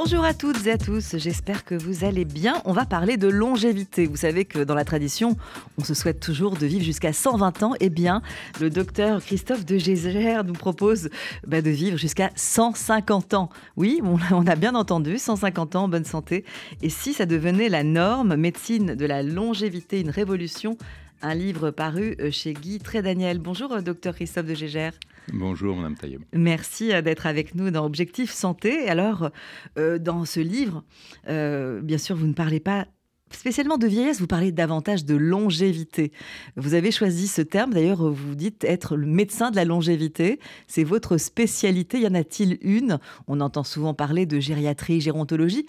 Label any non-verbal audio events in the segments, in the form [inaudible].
Bonjour à toutes et à tous, j'espère que vous allez bien. On va parler de longévité. Vous savez que dans la tradition, on se souhaite toujours de vivre jusqu'à 120 ans. Eh bien, le docteur Christophe de Gésère nous propose bah, de vivre jusqu'à 150 ans. Oui, on a bien entendu, 150 ans bonne santé. Et si ça devenait la norme, médecine de la longévité, une révolution, un livre paru euh, chez Guy Trédaniel. Bonjour, euh, docteur Christophe de Gégère. Bonjour, Madame Taillem. Merci euh, d'être avec nous dans Objectif Santé. Alors, dans ce livre, bien sûr, vous ne parlez pas spécialement de vieillesse, vous parlez davantage de longévité. Vous avez choisi ce terme, d'ailleurs, vous dites être le médecin de la longévité. C'est votre spécialité. Y en a-t-il une? On entend souvent parler de gériatrie, gérontologie.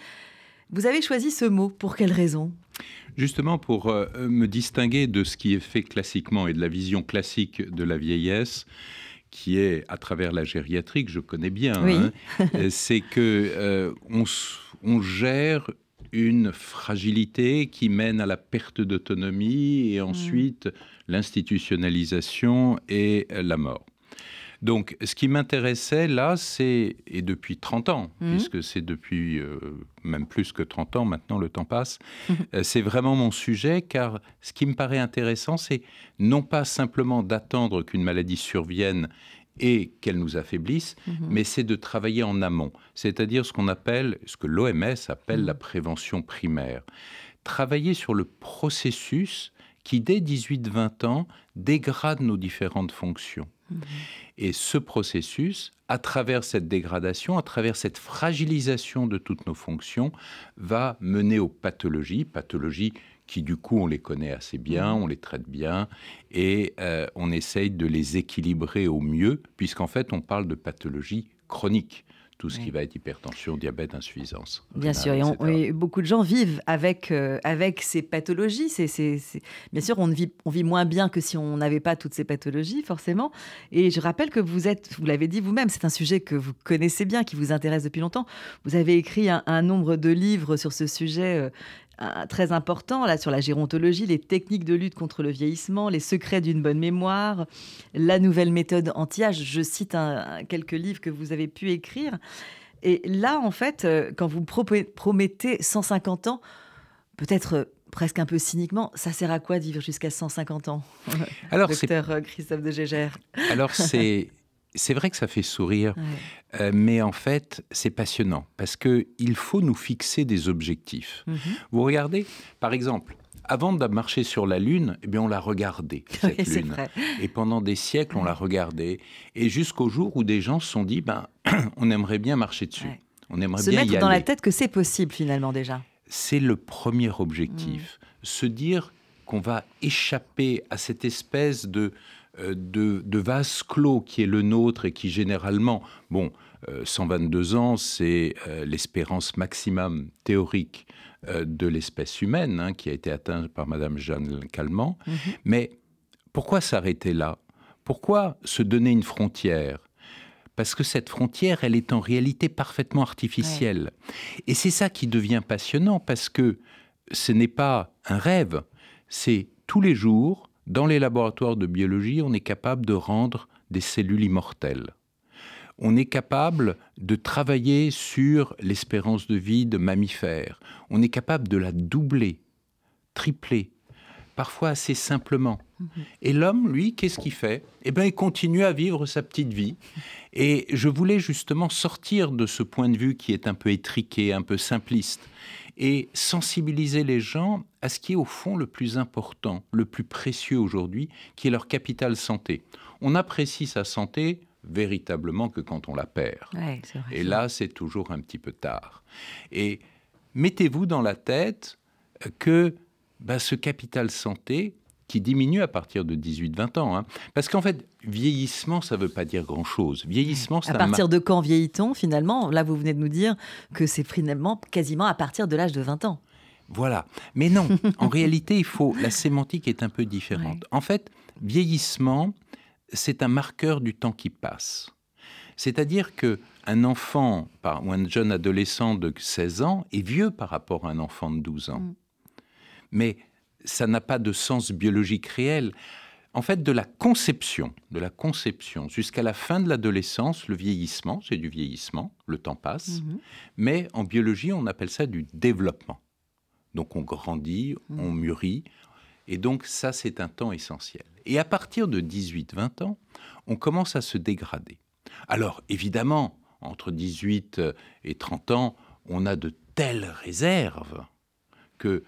Vous avez choisi ce mot, pour quelle raison? Justement pour euh, me distinguer de ce qui est fait classiquement et de la vision classique de la vieillesse, qui est à travers la gériatrie que je connais bien, hein, [laughs] euh, c'est que euh, on, gère une fragilité qui mène à la perte d'autonomie et mmh. ensuite l'institutionnalisation et la mort. Donc, ce qui m'intéressait là, c'est, et depuis 30 ans, mmh. puisque c'est depuis euh, même plus que 30 ans, maintenant le temps passe, mmh. [laughs] euh, c'est vraiment mon sujet, car ce qui me paraît intéressant, c'est non pas simplement d'attendre qu'une maladie survienne et qu'elle nous affaiblisse, mmh. mais c'est de travailler en amont, c'est-à-dire ce qu'on appelle, ce que l'OMS appelle la prévention primaire. Travailler sur le processus qui, dès 18-20 ans, dégrade nos différentes fonctions. Et ce processus, à travers cette dégradation, à travers cette fragilisation de toutes nos fonctions, va mener aux pathologies, pathologies qui du coup on les connaît assez bien, mmh. on les traite bien, et euh, on essaye de les équilibrer au mieux, puisqu'en fait on parle de pathologies chroniques tout ce qui va être hypertension, diabète, insuffisance. Bien sûr, et, beaucoup de gens vivent avec, euh, avec ces pathologies. Bien sûr, on vit, on vit moins bien que si on n'avait pas toutes ces pathologies, forcément. Et je rappelle que vous êtes, vous l'avez dit vous-même, c'est un sujet que vous connaissez bien, qui vous intéresse depuis longtemps. Vous avez écrit un, nombre de livres sur ce sujet euh, très important là sur la gérontologie, les techniques de lutte contre le vieillissement, les secrets d'une bonne mémoire, la nouvelle méthode anti-âge. Je cite quelques livres que vous avez pu écrire. Et là, en fait, euh, quand vous promettez 150 ans, peut-être euh, presque un peu cyniquement, ça sert à quoi de vivre jusqu'à 150 ans? Alors, Docteur euh, Christophe de Gégère. Alors, c'est c'est vrai que ça fait sourire, euh, mais en fait, c'est passionnant parce que il faut nous fixer des objectifs. Mhm. Vous regardez, par exemple, avant de marcher sur la Lune, eh bien, on l'a regardée, [laughs] cette Lune. Et pendant des siècles, on l'a regardée. Et jusqu'au jour où des gens se sont dit, ben, [clears throat] on aimerait bien marcher dessus. On aimerait se bien mettre dans la tête que c'est possible, finalement, déjà. C'est le premier objectif. Mm. Se dire qu'on va échapper à cette espèce de euh, de, vase clos qui est le nôtre et qui généralement, bon, 122 euh, ans, c'est euh, l'espérance maximum théorique de l'espèce humaine hein, qui a été atteinte par Madame Jeanne Calment. Mhm. Mais pourquoi s'arrêter là? Pourquoi se donner une frontière? Parce que cette frontière, elle est en réalité parfaitement artificielle. Et c'est ça qui devient passionnant, parce que ce n'est pas un rêve, c'est tous les jours dans les laboratoires de biologie, on est capable de rendre des cellules immortelles. On est capable de travailler sur l'espérance de vie de mammifères. On est capable de la doubler, tripler, parfois assez simplement. Mhm. Et l'homme, lui, qu'est-ce qu'il fait? Eh bien, il continue à vivre sa petite vie. Et je voulais justement sortir de ce point de vue qui est un peu étriqué, un peu simpliste, et sensibiliser les gens à ce qui est au fond le plus important, le plus précieux aujourd'hui, qui est leur capital santé. On apprécie sa santé véritablement que quand on la perd. et là, c'est toujours un petit peu tard. Et mettez-vous dans la tête que bah, ce capital santé, qui diminue à partir de 18-20 ans. Hein. Parce qu'en fait, vieillissement, ça ne veut pas dire grand-chose. Vieillissement, À partir de quand vieillit-on finalement? Là, vous venez de nous dire que c'est finalement quasiment à partir de l'âge de 20 ans. Voilà. Mais non, en [laughs] réalité, il faut. La sémantique est un peu différente. En fait, vieillissement, c'est un marqueur du temps qui passe. C'est-à-dire que un enfant ou un jeune adolescent de 16 ans est vieux par rapport à un enfant de 12 ans. Mm. Mais ça n'a pas de sens biologique réel. En fait, de la conception, de la conception jusqu'à la fin de l'adolescence, le vieillissement, c'est du vieillissement, le temps passe, Mhm. mais en biologie, on appelle ça du développement. Donc on grandit, Mhm. on mûrit, et donc ça, c'est un temps essentiel. Et à partir de 18-20 ans, on commence à se dégrader. Alors évidemment, entre 18 et 30 ans, on a de telles réserves que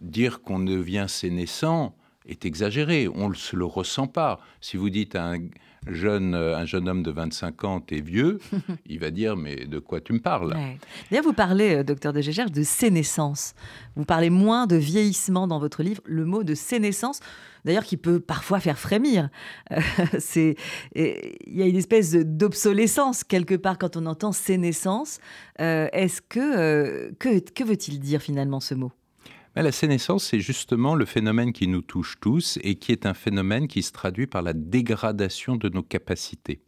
dire qu'on devient sénescent est exagéré. On ne se le ressent pas. Si vous dites à un jeune, un jeune homme de 25 ans, t'es vieux, [laughs] il va dire, mais de quoi tu me parles? Ouais. D'ailleurs, vous parlez, euh, docteur de Gégère, de sénescence. Vous parlez moins de vieillissement dans votre livre. Le mot de sénescence, d'ailleurs, qui peut parfois faire frémir. Euh, [laughs] c'est, il y a une espèce d'obsolescence quelque part quand on entend sénescence. Euh, est-ce que, euh, que que veut-il dire finalement ce mot? Mais la sénescence, c'est justement le phénomène qui nous touche tous et qui est un phénomène qui se traduit par la dégradation de nos capacités.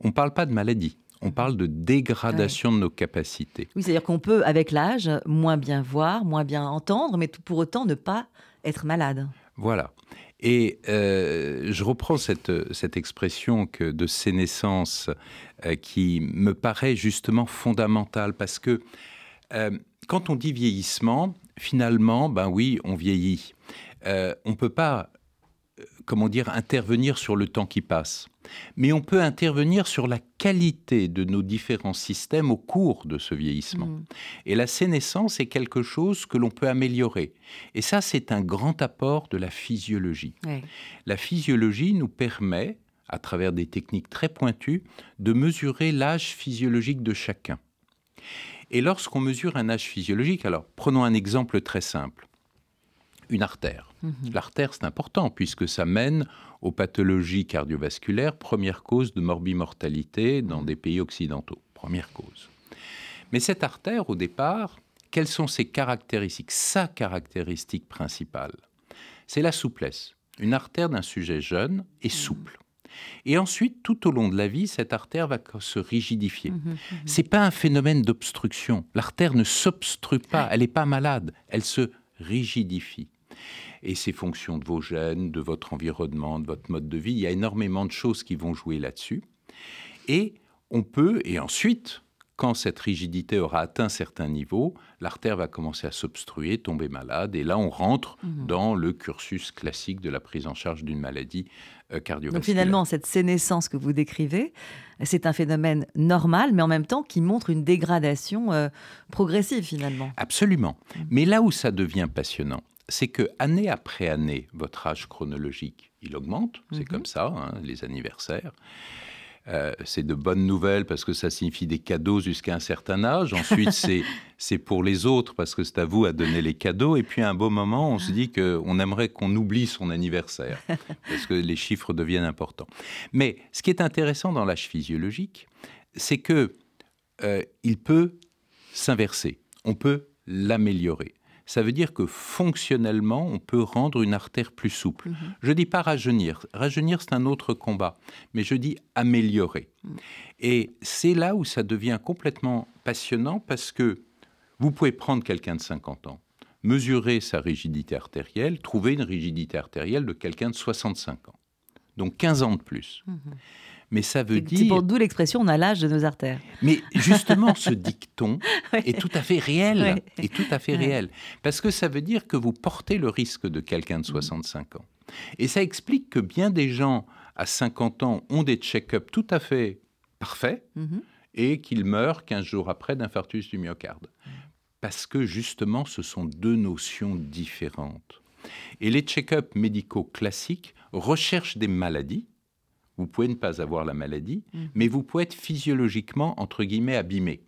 On ne parle pas de maladie, on parle de dégradation de nos capacités. Oui, c'est-à-dire qu'on peut, avec l'âge, moins bien voir, moins bien entendre, mais pour autant ne pas être malade. Voilà. Et euh, je reprends cette, cette expression que de sénescence euh, qui me paraît justement fondamentale parce que euh, quand on dit vieillissement, finalement, ben oui, on vieillit. Euh, on ne peut pas, euh, comment dire, intervenir sur le temps qui passe. Mais on peut intervenir sur la qualité de nos différents systèmes au cours de ce vieillissement. Mm. Et la sénescence est quelque chose que l'on peut améliorer. Et ça, c'est un grand apport de la physiologie. Ouais. La physiologie nous permet, à travers des techniques très pointues, de mesurer l'âge physiologique de chacun. Et lorsqu'on mesure un âge physiologique, alors prenons un exemple très simple. Une artère. Mhm. L'artère, c'est important puisque ça mène aux pathologies cardiovasculaires, première cause de morbimortalité dans des pays occidentaux. Première cause. Mais cette artère, au départ, quelles sont ses caractéristiques Sa caractéristique principale, c'est la souplesse. Une artère d'un sujet jeune est souple. Et ensuite, tout au long de la vie, cette artère va se rigidifier. Mhm. C'est pas un phénomène d'obstruction. L'artère ne s'obstrue pas, elle n'est pas malade, elle se rigidifie. Et c'est fonction de vos gènes, de votre environnement, de votre mode de vie. Il y a énormément de choses qui vont jouer là-dessus. Et on peut, et ensuite, quand cette rigidité aura atteint certains niveaux, l'artère va commencer à s'obstruer, tomber malade, et là on rentre Mhm. dans le cursus classique de la prise en charge d'une maladie euh, cardiovasculaire. Donc finalement, cette sénescence que vous décrivez, c'est un phénomène normal, mais en même temps qui montre une dégradation euh, progressive finalement. Absolument. Mais là où ça devient passionnant, c'est que année après année, votre âge chronologique, il augmente. C'est Mhm. comme ça, hein, les anniversaires. Euh, c'est de bonnes nouvelles parce que ça signifie des cadeaux jusqu'à un certain âge. Ensuite, [laughs] c'est pour les autres parce que c'est à vous à donner les cadeaux. Et puis à un beau moment, on se dit qu'on aimerait qu'on oublie son anniversaire [laughs] parce que les chiffres deviennent importants. Mais ce qui est intéressant dans l'âge physiologique, c'est que euh, il peut s'inverser. On peut l'améliorer. Ça veut dire que fonctionnellement, on peut rendre une artère plus souple. Mhm. Je dis pas rajeunir. Rajeunir, c'est un autre combat. Mais je dis améliorer. Mhm. Et c'est là où ça devient complètement passionnant parce que vous pouvez prendre quelqu'un de 50 ans, mesurer sa rigidité artérielle, trouver une rigidité artérielle de quelqu'un de 65 ans. Donc 15 ans de plus. Mhm. Mais ça veut C'est c'est dire... pour d'où l'expression on a l'âge de nos artères. Mais justement, [laughs] ce dicton est tout à fait réel. Ouais. Est tout à fait Ouais. réel. Parce que ça veut dire que vous portez le risque de quelqu'un Mm. de 65 ans. Et ça explique que bien des gens à 50 ans ont des check-ups tout à fait parfaits Mhm. et qu'ils meurent 15 jours après d'infarctus du myocarde. Parce que justement, ce sont deux notions différentes. Et les check-ups médicaux classiques recherchent des maladies. Vous pouvez ne pas avoir la maladie, Mhm. mais vous pouvez être physiologiquement, entre guillemets, abîmé.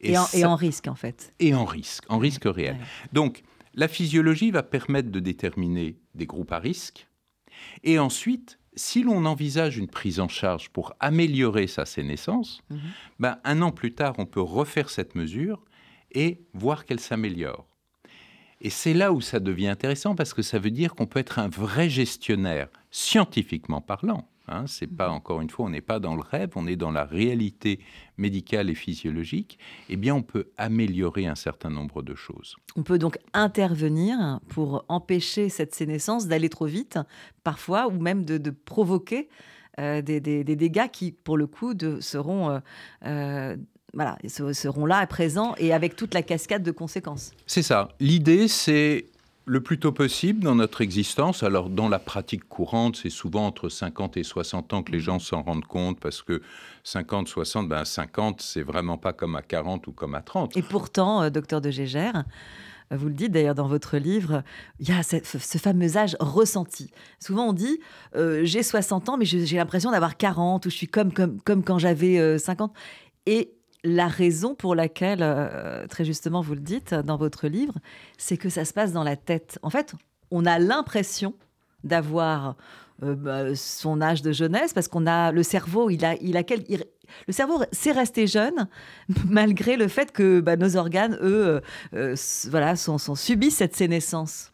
Et, en, et en risque en fait. et en risque, en risque réel. Donc, la physiologie va permettre de déterminer des groupes à risque. Et ensuite, si l'on envisage une prise en charge pour améliorer sa sénescence, Mhm. ben, un an plus tard, on peut refaire cette mesure et voir qu'elle s'améliore. Et c'est là où ça devient intéressant parce que ça veut dire qu'on peut être un vrai gestionnaire, scientifiquement parlant, Hein, c'est pas encore une fois, on n'est pas dans le rêve, on est dans la réalité médicale et physiologique. Eh bien, on peut améliorer un certain nombre de choses. On peut donc intervenir pour empêcher cette sénescence d'aller trop vite, parfois, ou même de, provoquer euh, des, dégâts qui, pour le coup, de, seront euh, euh, voilà, seront là, présents et avec toute la cascade de conséquences. C'est ça. L'idée, c'est le plus tôt possible dans notre existence. Alors, dans la pratique courante, c'est souvent entre 50 et 60 ans que les gens s'en rendent compte parce que 50, 60, ben 50, c'est vraiment pas comme à 40 ou comme à 30. Et pourtant, euh, docteur de Gégère, euh, vous le dites d'ailleurs dans votre livre, il y a ce, fameux âge ressenti. Souvent on dit euh, j'ai 60 ans mais j'ai l'impression d'avoir 40 ou je suis comme, comme, comme quand j'avais 50. Et la raison pour laquelle, euh, très justement, vous le dites dans votre livre, c'est que ça se passe dans la tête. En fait, on a l'impression d'avoir euh, bah, son âge de jeunesse parce qu'on a le cerveau, il a, il a le cerveau sait rester jeune [laughs] malgré le fait que bah, nos organes, eux, euh, voilà, sont, sont, subissent cette sénescence.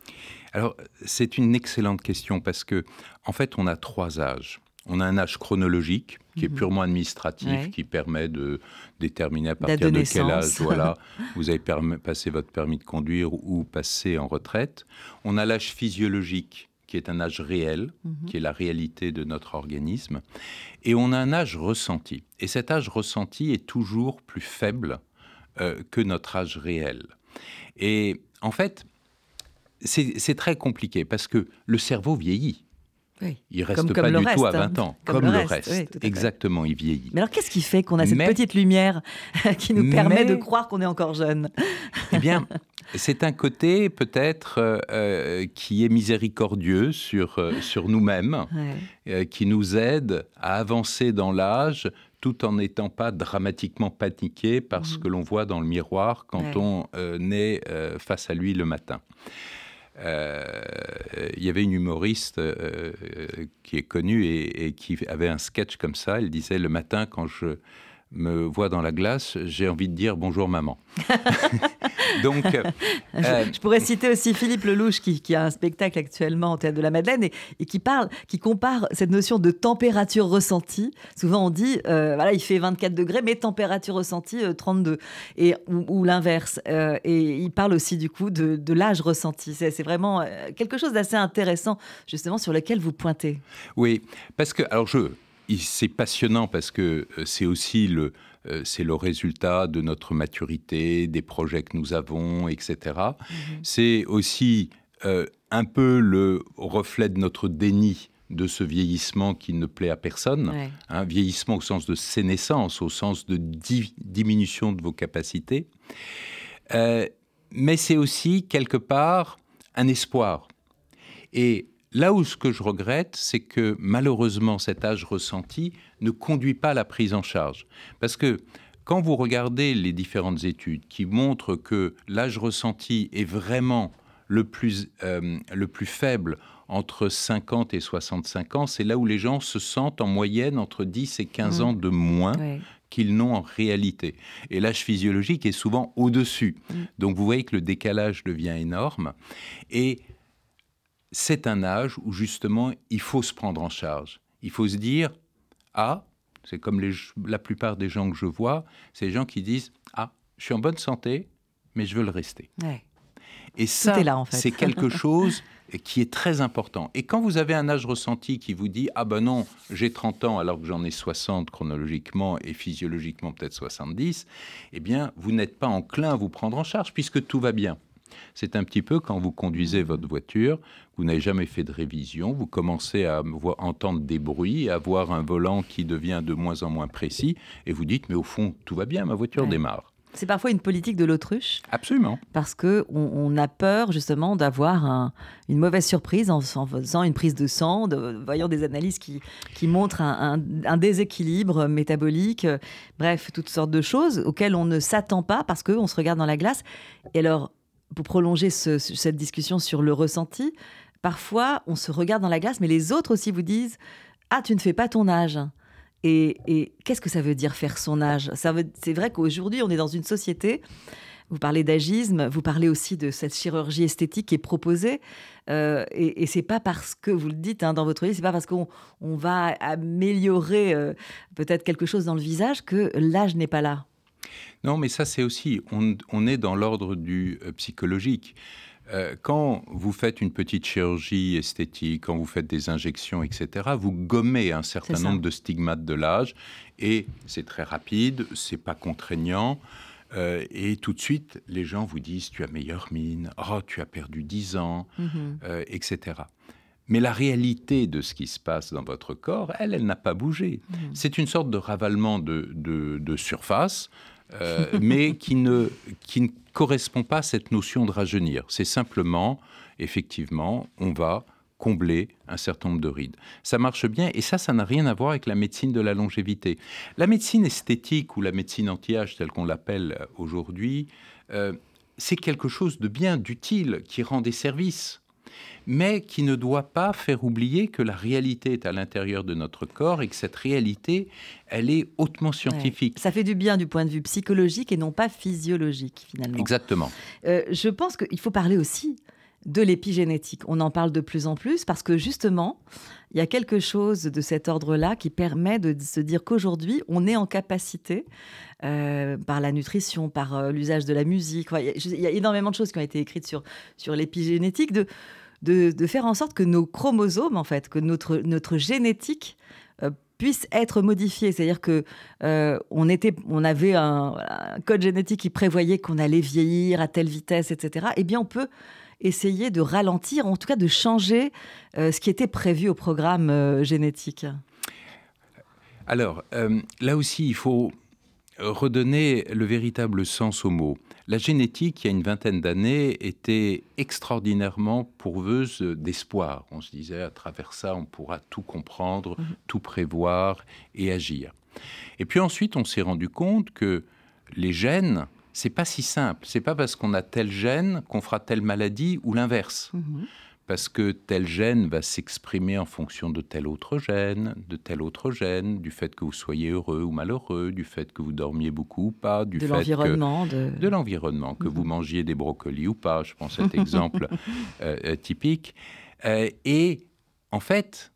Alors, c'est une excellente question parce que, en fait, on a trois âges. On a un âge chronologique qui est mhm. purement administratif, qui permet de déterminer à partir de quel âge voilà, [laughs] vous avez passé votre permis de conduire ou passé en retraite. On a l'âge physiologique qui est un âge réel, mhm. qui est la réalité de notre organisme. Et on a un âge ressenti. Et cet âge ressenti est toujours plus faible euh, que notre âge réel. Et en fait, c'est très compliqué parce que le cerveau vieillit. Il reste comme, pas du tout à 20 hein. ans, comme, le reste. Exactement, il vieillit. Mais alors qu'est-ce qui fait qu'on a cette petite lumière [laughs] qui nous permet de croire qu'on est encore jeune Eh bien, c'est un côté peut-être euh, euh, qui est miséricordieux sur, euh, sur nous-mêmes, qui nous aide à avancer dans l'âge tout en n'étant pas dramatiquement paniqué par ce mmh. que l'on voit dans le miroir quand on est face à lui le matin. Euh, il y avait une humoriste euh, qui est connue et, qui avait un sketch comme ça. Elle disait le matin quand je me vois dans la glace, j'ai envie de dire bonjour maman. [laughs] Donc, euh, je, pourrais citer aussi Philippe Lelouch qui, qui, a un spectacle actuellement au théâtre de la Madeleine et, qui parle, qui compare cette notion de température ressentie. Souvent on dit, euh, voilà, il fait 24 degrés, mais température ressentie 32 euh, et ou, l'inverse. et il parle aussi du coup de, de l'âge ressenti. C'est vraiment quelque chose d'assez intéressant justement sur lequel vous pointez. Oui, parce que alors je c'est passionnant parce que euh, c'est aussi le, euh, c'est le résultat de notre maturité, des projets que nous avons, etc. Mhm. C'est aussi euh, un peu le reflet de notre déni de ce vieillissement qui ne plaît à personne. un hein, vieillissement au sens de sénescence, au sens de diminution de vos capacités. mais c'est aussi quelque part un espoir. Et Là où ce que je regrette, c'est que malheureusement cet âge ressenti ne conduit pas à la prise en charge. Parce que quand vous regardez les différentes études qui montrent que l'âge ressenti est vraiment le plus, euh, le plus faible entre 50 et 65 ans, c'est là où les gens se sentent en moyenne entre 10 et 15 mmh. ans de moins qu'ils n'ont en réalité. Et l'âge physiologique est souvent au-dessus. Mmh. Donc vous voyez que le décalage devient énorme. Et c'est un âge où justement il faut se prendre en charge. Il faut se dire ah, c'est comme la plupart des gens que je vois, c'est les gens qui disent ah, je suis en bonne santé, mais je veux le rester. Et ça, c'est quelque [laughs] chose qui est très important. Et quand vous avez un âge ressenti qui vous dit ah ben non, j'ai 30 ans alors que j'en ai 60 chronologiquement et physiologiquement peut-être 70, eh bien vous n'êtes pas enclin à vous prendre en charge puisque tout va bien. C'est un petit peu quand vous conduisez votre voiture, vous n'avez jamais fait de révision, vous commencez à entendre des bruits, à voir un volant qui devient de moins en moins précis, et vous dites, mais au fond, tout va bien, ma voiture démarre. C'est parfois une politique de l'autruche. Absolument. Parce que on, a peur justement d'avoir une mauvaise surprise en, faisant une prise de sang, de, voyant des analyses qui, montrent un, déséquilibre métabolique, bref, toutes sortes de choses auxquelles on ne s'attend pas parce qu'on se regarde dans la glace. Et alors, pour prolonger cette discussion sur le ressenti, parfois on se regarde dans la glace, mais les autres aussi vous disent Ah, tu ne fais pas ton âge. Et, qu'est-ce que ça veut dire faire son âge? C'est vrai qu'aujourd'hui, on est dans une société vous parlez d'agisme, vous parlez aussi de cette chirurgie esthétique qui est proposée. Euh, et, et c'est pas parce que, vous le dites hein, dans votre livre, c'est pas parce qu'on on va améliorer euh, peut-être quelque chose dans le visage que l'âge n'est pas là. Non, mais ça c'est aussi, on, on, est dans l'ordre du euh, psychologique. Euh, quand vous faites une petite chirurgie esthétique, quand vous faites des injections, etc., vous gommez un certain nombre de stigmates de l'âge et c'est très rapide, c'est pas contraignant. Euh, et tout de suite, les gens vous disent tu as meilleure mine, oh tu as perdu 10 ans, mm -hmm. euh, etc. Mais la réalité de ce qui se passe dans votre corps, elle, elle n'a pas bougé. Mmh. C'est une sorte de ravalement de, de, de surface, euh, [laughs] mais qui ne, qui ne correspond pas à cette notion de rajeunir. C'est simplement, effectivement, on va combler un certain nombre de rides. Ça marche bien et ça, ça n'a rien à voir avec la médecine de la longévité. La médecine esthétique ou la médecine anti-âge, telle qu'on l'appelle aujourd'hui, euh, c'est quelque chose de bien, d'utile, qui rend des services mais qui ne doit pas faire oublier que la réalité est à l'intérieur de notre corps et que cette réalité, elle est hautement scientifique. Ouais. Ça fait du bien du point de vue psychologique et non pas physiologique, finalement. Exactement. Euh, je pense qu'il faut parler aussi de l'épigénétique. On en parle de plus en plus parce que justement, il y a quelque chose de cet ordre-là qui permet de se dire qu'aujourd'hui, on est en capacité, euh, par la nutrition, par euh, l'usage de la musique, il y a énormément de choses qui ont été écrites sur, sur l'épigénétique, de, de, faire en sorte que nos chromosomes, en fait, que notre, notre génétique euh, puisse être modifiée. C'est-à-dire que euh, on, était, on avait un, code génétique qui prévoyait qu'on allait vieillir à telle vitesse, etc. Eh bien, on peut essayer de ralentir, en tout cas de changer euh, ce qui était prévu au programme génétique Alors, là aussi, il faut redonner le véritable sens aux mots. La génétique, il y a une vingtaine d'années, était extraordinairement pourveuse d'espoir. On se disait, à travers ça, on pourra tout comprendre, mmh. tout prévoir et agir. Et puis ensuite, on s'est rendu compte que les gènes, c'est pas si simple. C'est pas parce qu'on a tel gène qu'on fera telle maladie ou l'inverse. Mmh. Parce que tel gène va s'exprimer en fonction de tel autre gène, de tel autre gène, du fait que vous soyez heureux ou malheureux, du fait que vous dormiez beaucoup ou pas, du de fait l'environnement, que, de, de l'environnement, que mmh. vous mangiez des brocolis ou pas. Je prends cet [laughs] exemple euh, typique. Euh, et en fait,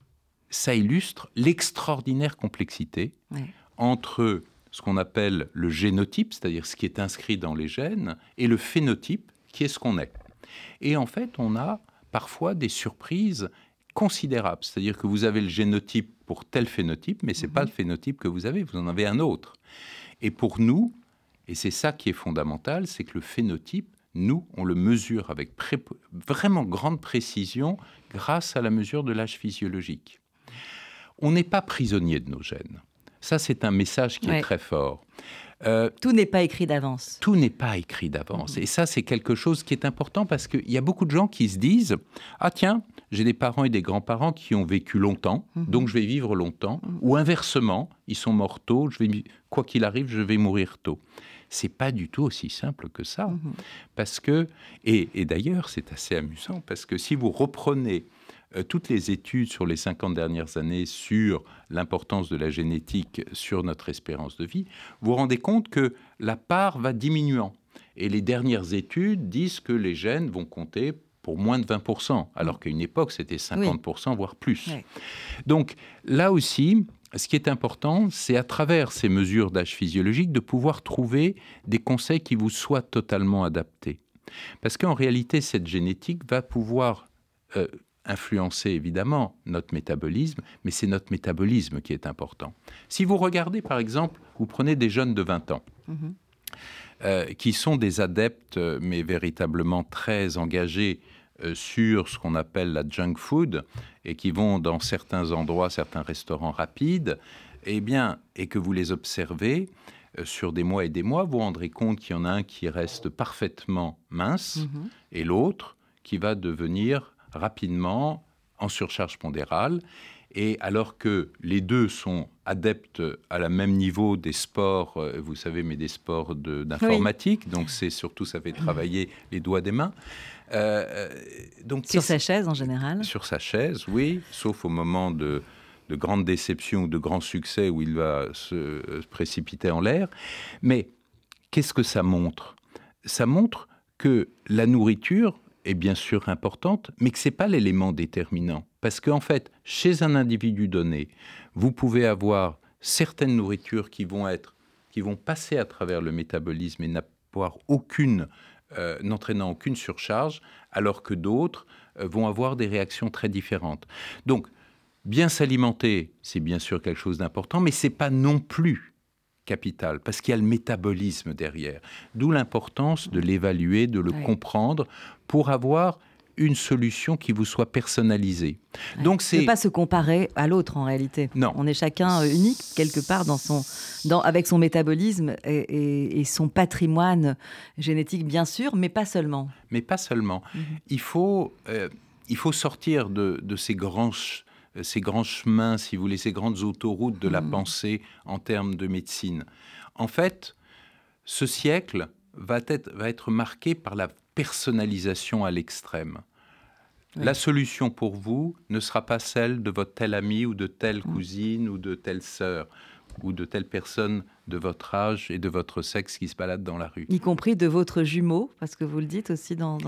ça illustre l'extraordinaire complexité ouais. entre ce qu'on appelle le génotype, c'est-à-dire ce qui est inscrit dans les gènes, et le phénotype, qui est ce qu'on est. Et en fait, on a parfois des surprises considérables, c'est-à-dire que vous avez le génotype pour tel phénotype, mais ce n'est mmh. pas le phénotype que vous avez, vous en avez un autre. Et pour nous, et c'est ça qui est fondamental, c'est que le phénotype, nous, on le mesure avec vraiment grande précision grâce à la mesure de l'âge physiologique. On n'est pas prisonnier de nos gènes. Ça, c'est un message qui ouais. est très fort. Euh, tout n'est pas écrit d'avance. Tout n'est pas écrit d'avance. Mmh. Et ça, c'est quelque chose qui est important parce qu'il y a beaucoup de gens qui se disent Ah, tiens, j'ai des parents et des grands-parents qui ont vécu longtemps, mmh. donc je vais vivre longtemps. Mmh. Ou inversement, ils sont morts tôt, je vais, quoi qu'il arrive, je vais mourir tôt. C'est pas du tout aussi simple que ça. Parce que, et, et d'ailleurs, c'est assez amusant parce que si vous reprenez toutes les études sur les 50 dernières années sur l'importance de la génétique sur notre espérance de vie, vous vous rendez compte que la part va diminuant. Et les dernières études disent que les gènes vont compter pour moins de 20%, alors qu'à une époque, c'était 50%, oui. voire plus. Oui. Donc là aussi, ce qui est important, c'est à travers ces mesures d'âge physiologique de pouvoir trouver des conseils qui vous soient totalement adaptés. Parce qu'en réalité, cette génétique va pouvoir euh, influencer évidemment notre métabolisme, mais c'est notre métabolisme qui est important. Si vous regardez par exemple, vous prenez des jeunes de 20 ans, -hmm. euh, qui sont des adeptes, mais véritablement très engagés euh, sur ce qu'on appelle la junk food, et qui vont dans certains endroits, certains restaurants rapides, eh bien, et que vous les observez, euh, sur des mois et des mois, vous vous rendrez compte qu'il y en a un qui reste parfaitement mince -hmm. et l'autre qui va devenir rapidement en surcharge pondérale. Et alors que les deux sont adeptes à la même niveau des sports, euh, vous savez, mais des sports d'informatique, oui. donc c'est surtout ça fait travailler les doigts des mains. Euh, donc sur sa chaise en général. Sur sa chaise, oui, sauf au moment de, de grande déception ou de grand succès où il va se, se précipiter en l'air. Mais qu'est-ce que ça montre? Ça montre que la nourriture est bien sûr importante, mais que ce n'est pas l'élément déterminant. Parce qu'en fait, chez un individu donné, vous pouvez avoir certaines nourritures qui vont être, qui vont passer à travers le métabolisme et n'avoir aucune, euh, n'entraînant aucune surcharge, alors que d'autres euh, vont avoir des réactions très différentes. Donc, bien s'alimenter, c'est bien sûr quelque chose d'important, mais c'est pas non plus capital, parce qu'il y a le métabolisme derrière. D'où l'importance de l'évaluer, de le comprendre, pour avoir une solution qui vous soit personnalisée. Donc c'est ne pas se comparer à l'autre en réalité. Non. On est chacun euh, unique quelque part dans son, dans, avec son métabolisme et, son patrimoine génétique bien sûr, mais pas seulement. Mais pas seulement. Mhm. Il faut euh, il faut sortir de, de ces grands ces grands chemins, si vous voulez, ces grandes autoroutes de la mhm. pensée en termes de médecine. En fait, ce siècle va être, va être marqué par la personnalisation à l'extrême. La solution pour vous ne sera pas celle de votre tel ami ou de telle mm. cousine ou de telle sœur ou de telle personne de votre âge et de votre sexe qui se balade dans la rue. Y compris de votre jumeau, parce que vous le dites aussi dans...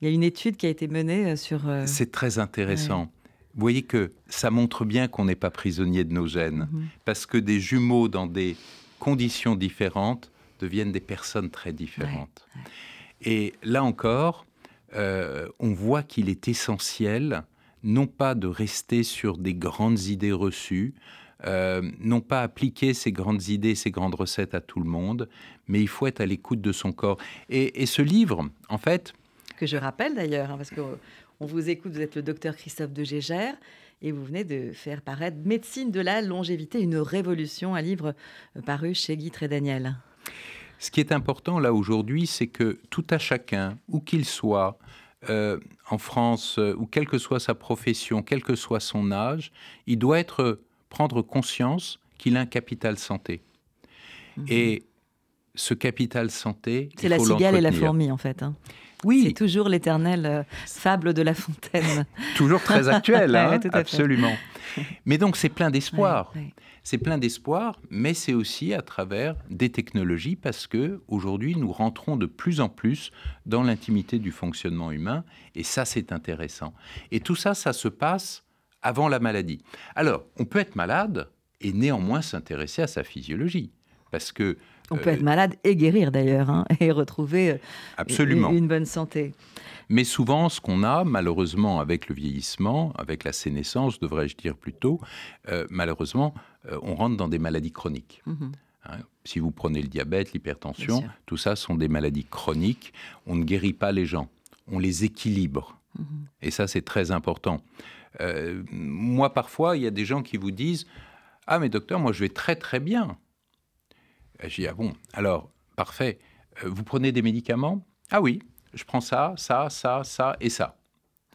Il y a une étude qui a été menée euh, sur... Euh, C'est très intéressant. Vous voyez que ça montre bien qu'on n'est pas prisonnier de nos gènes, mm-hmm. parce que des jumeaux dans des conditions différentes deviennent des personnes très différentes. Et là encore, euh, on voit qu'il est essentiel non pas de rester sur des grandes idées reçues, euh, non pas appliquer ces grandes idées, ces grandes recettes à tout le monde, mais il faut être à l'écoute de son corps. Et, ce livre, en fait... Que je rappelle d'ailleurs, hein, parce qu'on vous écoute, vous êtes le docteur Christophe de Gégère, et vous venez de faire paraître Médecine de la longévité, une révolution, un livre euh, paru chez Guy Trédaniel. Ce qui est important là aujourd'hui, c'est que tout à chacun, où qu'il soit, euh, en France, euh, ou quelle que soit sa profession, quel que soit son âge, il doit être prendre conscience qu'il a un capital santé. Mhm. Et ce capital santé, c'est la cigale et la fourmi en fait. Hein. Oui, c'est toujours l'éternelle euh, fable de La Fontaine. [laughs] toujours très actuel, [laughs] hein, absolument. Mais donc c'est plein d'espoir. C'est plein d'espoir, mais c'est aussi à travers des technologies parce que aujourd'hui nous rentrons de plus en plus dans l'intimité du fonctionnement humain et ça c'est intéressant. Et tout ça, ça se passe avant la maladie. Alors, on peut être malade et néanmoins s'intéresser à sa physiologie parce que on peut être malade et guérir d'ailleurs, hein, et retrouver euh, Absolument. une bonne santé. Mais souvent, ce qu'on a, malheureusement, avec le vieillissement, avec la sénescence, devrais-je dire plutôt, euh, malheureusement, euh, on rentre dans des maladies chroniques. Mhm. Hein, si vous prenez le diabète, l'hypertension, tout ça sont des maladies chroniques. On ne guérit pas les gens, on les équilibre. Mhm. Et ça, c'est très important. Euh, moi, parfois, il y a des gens qui vous disent Ah, mais docteur, moi, je vais très, très bien. Je dis Ah bon, alors, parfait. Vous prenez des médicaments? Ah oui je prends ça, ça, ça, ça et ça.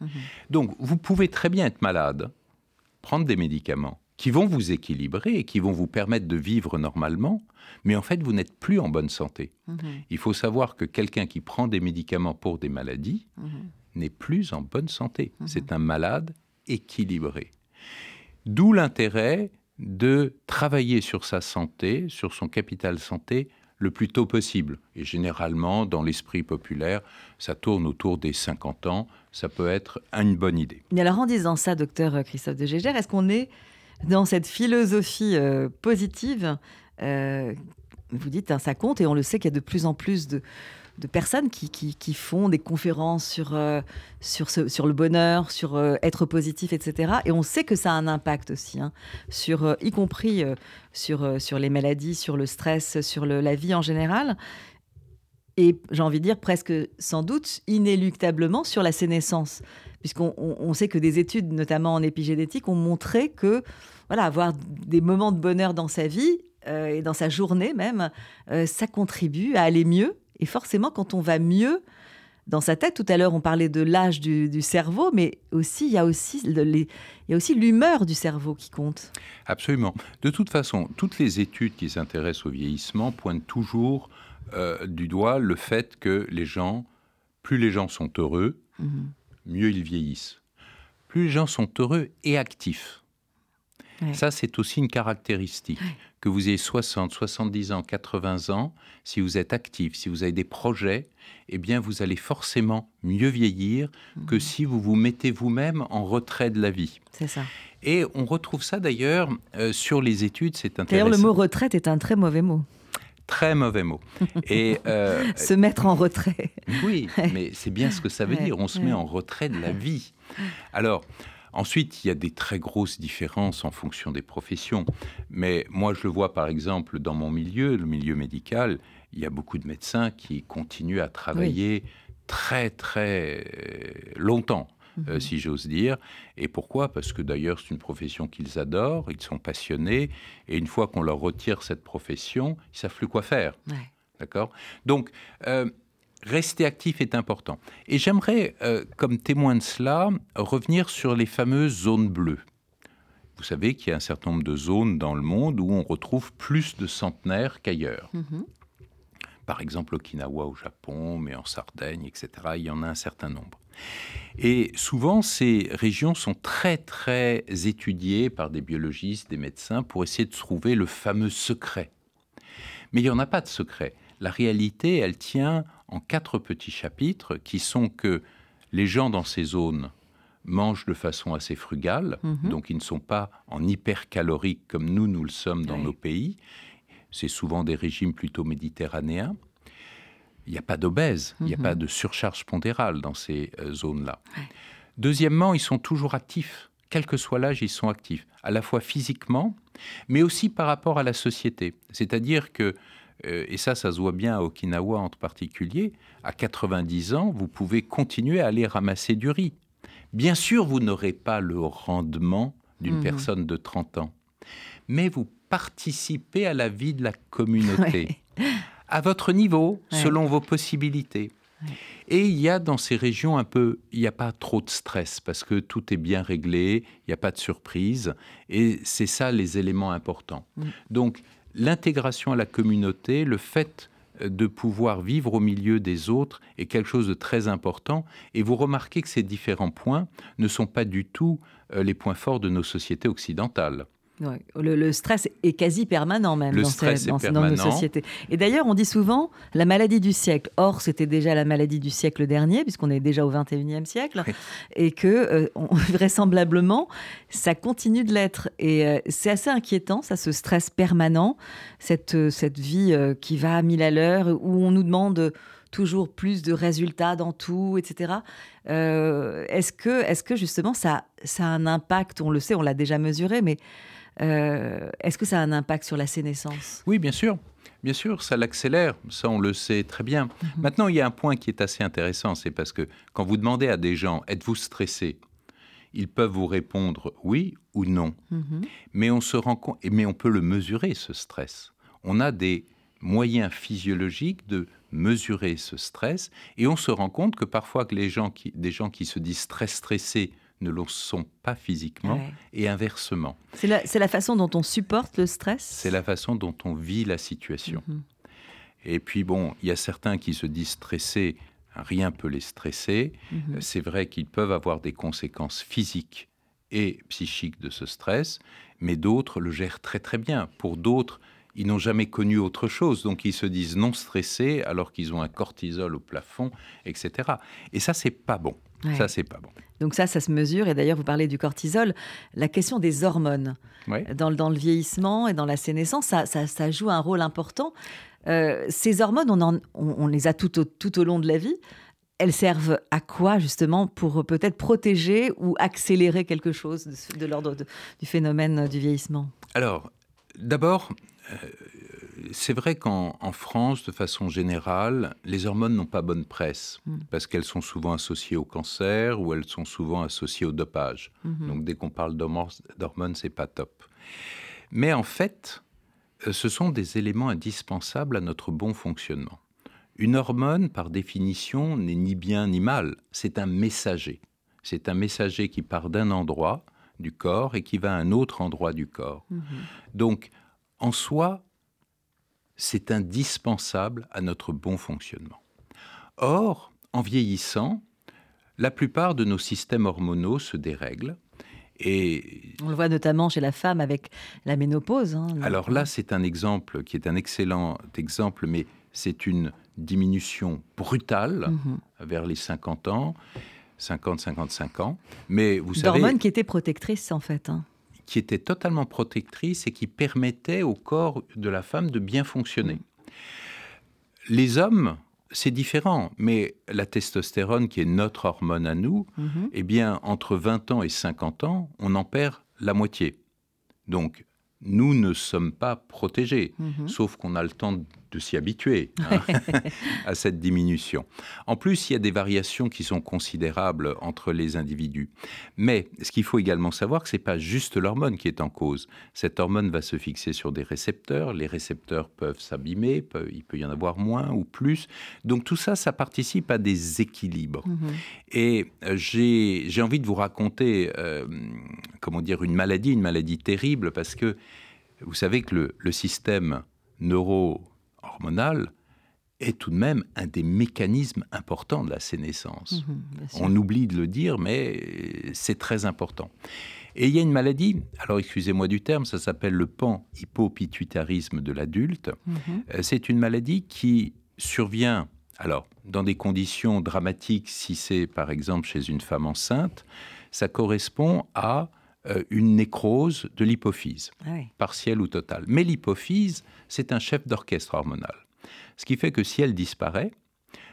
Mhm. Donc, vous pouvez très bien être malade, prendre des médicaments qui vont vous équilibrer et qui vont vous permettre de vivre normalement, mais en fait, vous n'êtes plus en bonne santé. Mhm. Il faut savoir que quelqu'un qui prend des médicaments pour des maladies mhm. n'est plus en bonne santé. C'est un malade équilibré. D'où l'intérêt de travailler sur sa santé, sur son capital santé, le plus tôt possible. Et généralement, dans l'esprit populaire, ça tourne autour des 50 ans. Ça peut être une bonne idée. Mais alors, en disant ça, docteur Christophe de Gégère, est-ce qu'on est dans cette philosophie euh, positive? Euh, Vous dites, hein, ça compte, et on le sait qu'il y a de plus en plus de, de personnes qui, qui, font des conférences sur, euh, sur, sur le bonheur, sur euh, être positif, etc. Et on sait que ça a un impact aussi, hein, sur, euh, y compris sur, sur les maladies, sur le stress, sur la vie en général. Et j'ai envie de dire presque sans doute inéluctablement sur la sénescence, puisqu'on on, sait que des études, notamment en épigénétique, ont montré que voilà, avoir des moments de bonheur dans sa vie et dans sa journée même, ça contribue à aller mieux et forcément, quand on va mieux dans sa tête, tout à l'heure on parlait de l'âge du, cerveau, mais aussi il y a aussi il y a aussi l'humeur du cerveau qui compte. Absolument. De toute façon, toutes les études qui s'intéressent au vieillissement pointent toujours euh, du doigt le fait que les gens, plus les gens sont heureux, mhm. mieux ils vieillissent. Plus les gens sont heureux et actifs. Ouais. Ça, c'est aussi une caractéristique. Ouais. Que vous ayez 60, 70 ans, 80 ans, si vous êtes actif, si vous avez des projets, eh bien, vous allez forcément mieux vieillir que Mhm. si vous vous mettez vous-même en retrait de la vie. C'est ça. Et on retrouve ça d'ailleurs euh, sur les études, c'est D'ailleurs, intéressant. le mot retraite est un très mauvais mot. Très mauvais mot. [laughs] Et euh, Se mettre en retrait. oui, [laughs] mais c'est bien ce que ça veut Ouais, dire. On se ouais. met en retrait de la vie. Alors, ensuite, il y a des très grosses différences en fonction des professions. Mais moi, je le vois par exemple dans mon milieu, le milieu médical, il y a beaucoup de médecins qui continuent à travailler très, très euh, longtemps. euh, Mhm. si j'ose dire. Et pourquoi? Parce que d'ailleurs, c'est une profession qu'ils adorent, ils sont passionnés, et une fois qu'on leur retire cette profession, ils savent plus quoi faire. Ouais. D'accord? Donc, euh, rester actif est important. Et j'aimerais, euh, comme témoin de cela, revenir sur les fameuses zones bleues. Vous savez qu'il y a un certain nombre de zones dans le monde où on retrouve plus de centenaires qu'ailleurs. Mhm. Par exemple, Okinawa au Japon, mais en Sardaigne, etc. Il y en a un certain nombre. Et souvent, ces régions sont très, très étudiées par des biologistes, des médecins, pour essayer de trouver le fameux secret. Mais il n'y en a pas de secret. La réalité, elle tient en quatre petits chapitres qui sont que les gens dans ces zones mangent de façon assez frugale, Mhm. donc ils ne sont pas en hypercalorique comme nous, nous le sommes dans Oui. nos pays. C'est souvent des régimes plutôt méditerranéens. Il n'y a pas d'obèse, il n'y a Mhm. pas de surcharge pondérale dans ces euh, zones-là. Deuxièmement, ils sont toujours actifs. Quel que soit l'âge, ils sont actifs, à la fois physiquement, mais aussi par rapport à la société. C'est-à-dire que, et ça, ça se voit bien à Okinawa en particulier, à 90 ans, vous pouvez continuer à aller ramasser du riz. Bien sûr, vous n'aurez pas le rendement d'une Mhm. personne de 30 ans, mais vous participez à la vie de la communauté, [laughs] à votre niveau, Ouais. selon vos possibilités. Ouais. Et il y a dans ces régions un peu, il n'y a pas trop de stress parce que tout est bien réglé, il n'y a pas de surprise, et c'est ça les éléments importants. Mm. Donc l'intégration à la communauté, le fait euh, de pouvoir vivre au milieu des autres est quelque chose de très important, et vous remarquez que ces différents points ne sont pas du tout euh, les points forts de nos sociétés occidentales. Ouais. Le, le stress est quasi permanent même Le dans, stress ces- est dans, dans nos sociétés. Et d'ailleurs, on dit souvent la maladie du siècle. Or, c'était déjà la maladie du siècle dernier, puisqu'on est déjà au 21e siècle, Oui. et que euh, on- [laughs] vraisemblablement, ça continue de l'être. Et euh, c'est assez inquiétant, ça, ce stress permanent, cette, euh, cette vie qui va à mille à l'heure, où on nous demande toujours plus de résultats dans tout, etc. Est-ce que, est que justement ça, ça a un impact? On le sait, on l'a déjà mesuré, mais euh, est-ce que ça a un impact sur la sénescence? Oui, bien sûr. Bien sûr, ça l'accélère, ça on le sait très bien. Mhm. Maintenant, il y a un point qui est assez intéressant, c'est parce que quand vous demandez à des gens, êtes-vous stressé? Ils peuvent vous répondre oui ou non. Mhm. Mais on se rend compte, mais on peut le mesurer, ce stress. On a des moyens physiologiques de mesurer ce stress, et on se rend compte que parfois que les gens qui, des gens qui se disent très stressés ne le sont pas physiquement, Ouais. et inversement. C'est la, c'est la façon dont on supporte le stress? C'est la façon dont on vit la situation. Mhm. Et puis bon, il y a certains qui se disent stressés, rien peut les stresser. Mhm. Euh, C'est vrai qu'ils peuvent avoir des conséquences physiques et psychiques de ce stress, mais d'autres le gèrent très très bien. Pour d'autres, ils n'ont jamais connu autre chose, donc ils se disent non stressés alors qu'ils ont un cortisol au plafond, etc. Et ça, c'est pas bon. Ouais. Ça, c'est pas bon. Donc ça, ça se mesure. Et d'ailleurs, vous parlez du cortisol. La question des hormones Ouais. dans, le- dans le vieillissement et dans la sénescence, ça, ça- ça joue un rôle important. Euh, ces hormones, on, en- on- on les a tout au, tout au long de la vie. Elles servent à quoi justement pour peut-être protéger ou accélérer quelque chose de, l'ordre du phénomène du vieillissement? Alors, d'abord, euh, c'est vrai qu'en en France, de façon générale, les hormones n'ont pas bonne presse, Mm. parce qu'elles sont souvent associées au cancer ou elles sont souvent associées au dopage. Mhm. Donc dès qu'on parle d'hormones, c'est pas top. Mais en fait, euh, ce sont des éléments indispensables à notre bon fonctionnement. Une hormone, par définition, n'est ni bien ni mal, c'est un messager. C'est un messager qui part d'un endroit du corps et qui va à un autre endroit du corps. Mhm. Donc, en soi, c'est indispensable à notre bon fonctionnement. Or, en vieillissant, la plupart de nos systèmes hormonaux se dérèglent Et On le voit notamment chez la femme avec la ménopause. hein. alors là, c'est un exemple qui est un excellent exemple, mais c'est une diminution brutale Mhm. vers les 50 ans, 50-55 ans. Mais vous savez, D'hormones qui étaient protectrices en fait. hein. Qui était totalement protectrice et qui permettait au corps de la femme de bien fonctionner. Mm. Les hommes, c'est différent, mais la testostérone, qui est notre hormone à nous, Mhm. eh bien, entre 20 ans et 50 ans, on en perd la moitié. Donc, nous ne sommes pas protégés, Mhm. sauf qu'on a le temps de s'y habituer [laughs] hein, à cette diminution. En plus, il y a des variations qui sont considérables entre les individus. Mais ce qu'il faut également savoir, que ce n'est pas juste l'hormone qui est en cause. Cette hormone va se fixer sur des récepteurs. Les récepteurs peuvent s'abîmer, il peut y en avoir moins ou plus. Donc tout ça, ça participe à des équilibres. Mhm. Et euh, j'ai j'ai envie de vous raconter, euh, comment dire, une maladie, une maladie terrible, parce que vous savez que le, le système neuro-hormonal est tout de même un des mécanismes importants de la sénescence. Mhm. On oublie de le dire, mais c'est très important. Et il y a une maladie, alors excusez-moi du terme, ça s'appelle le pan-hypopituitarisme de l'adulte. Mhm. Euh, C'est une maladie qui survient, alors, dans des conditions dramatiques, si c'est par exemple chez une femme enceinte, ça correspond à une nécrose de l'hypophyse, Ah oui. partielle ou totale. Mais l'hypophyse, c'est un chef d'orchestre hormonal. Ce qui fait que si elle disparaît,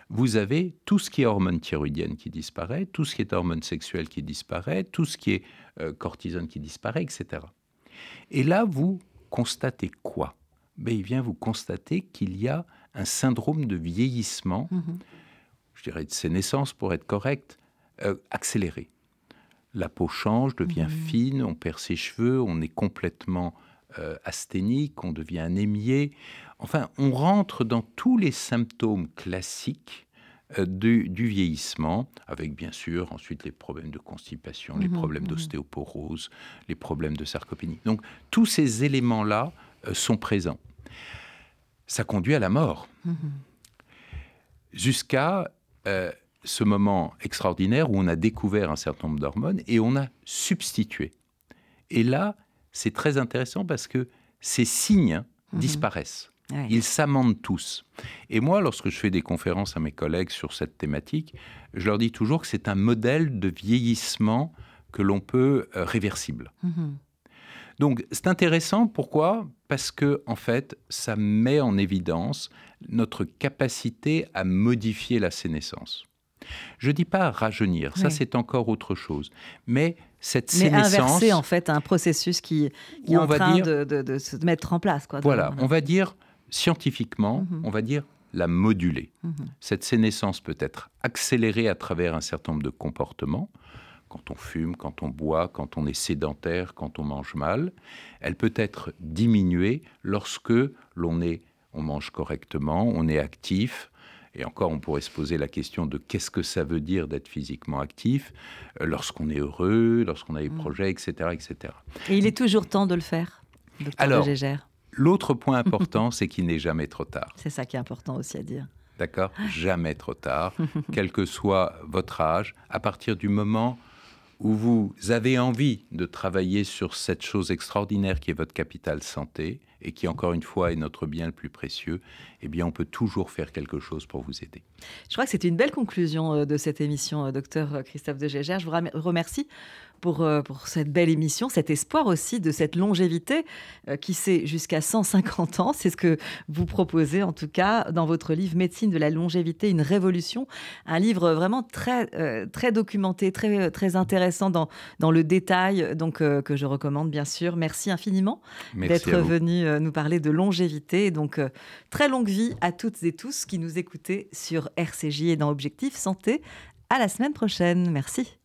vous avez tout ce qui est hormone thyroïdienne qui disparaît, tout ce qui est hormone sexuelle qui disparaît, tout ce qui est euh, cortisone qui disparaît, etc. Et là, vous constatez quoi? Ben, Il vient vous constater qu'il y a un syndrome de vieillissement, Mhm. je dirais de naissances pour être correct, euh, accéléré. La peau change, devient Mhm. fine, on perd ses cheveux, on est complètement euh, asthénique, on devient anémié. Enfin, on rentre dans tous les symptômes classiques euh, du, du vieillissement, avec bien sûr ensuite les problèmes de constipation, les Mhm, problèmes mhm. d'ostéoporose, les problèmes de sarcopénie. Donc tous ces éléments-là euh, sont présents. Ça conduit à la mort jusqu'à ce moment extraordinaire où on a découvert un certain nombre d'hormones et on a substitué. Et là, c'est très intéressant parce que ces signes Mhm. disparaissent. Ils s'amendent tous. Et moi, lorsque je fais des conférences à mes collègues sur cette thématique, je leur dis toujours que c'est un modèle de vieillissement que l'on peut euh, réversible. Mhm. Donc c'est intéressant, pourquoi? Parce que en fait, ça met en évidence notre capacité à modifier la sénescence. Je dis pas rajeunir, ça c'est encore autre chose. Mais cette Mais sénescence, inversé en fait un processus qui, qui est en train dire- de, de- de se mettre en place. Quoi, voilà, on va dire scientifiquement, Mhm. on va dire la moduler. Mhm. Cette sénescence peut être accélérée à travers un certain nombre de comportements. Quand on fume, quand on boit, quand on est sédentaire, quand on mange mal. Elle peut être diminuée lorsque l'on est, on mange correctement, on est actif. Et encore, on pourrait se poser la question de qu'est-ce que ça veut dire d'être physiquement actif euh, lorsqu'on est heureux, lorsqu'on a des Mhm. projets, etc., etc. Et il est toujours temps de le faire, docteur Alors-. L'autre point [laughs] important, c'est qu'il n'est jamais trop tard. C'est ça qui est important aussi à dire. D'accord? [laughs] Jamais trop tard, [laughs] quel que soit votre âge, à partir du moment où vous avez envie de travailler sur cette chose extraordinaire qui est votre capital santé et qui, encore une fois, est notre bien le plus précieux, eh bien, on peut toujours faire quelque chose pour vous aider. Je crois que c'était une belle conclusion euh, de cette émission, euh, docteur Christophe de Gégère. Je vous remercie pour, euh, pour cette belle émission, cet espoir aussi de cette longévité euh, qui c'est jusqu'à 150 ans. C'est ce que vous proposez en tout cas dans votre livre Médecine de la longévité, une révolution. Un livre vraiment très, euh, très documenté, très, très intéressant dans, dans le détail, donc que je recommande bien sûr. Merci infiniment d'être venu nous parler de longévité. Donc, très longue vie à toutes et tous qui nous écoutez sur RCJ et dans Objectif Santé. À la semaine prochaine. Merci.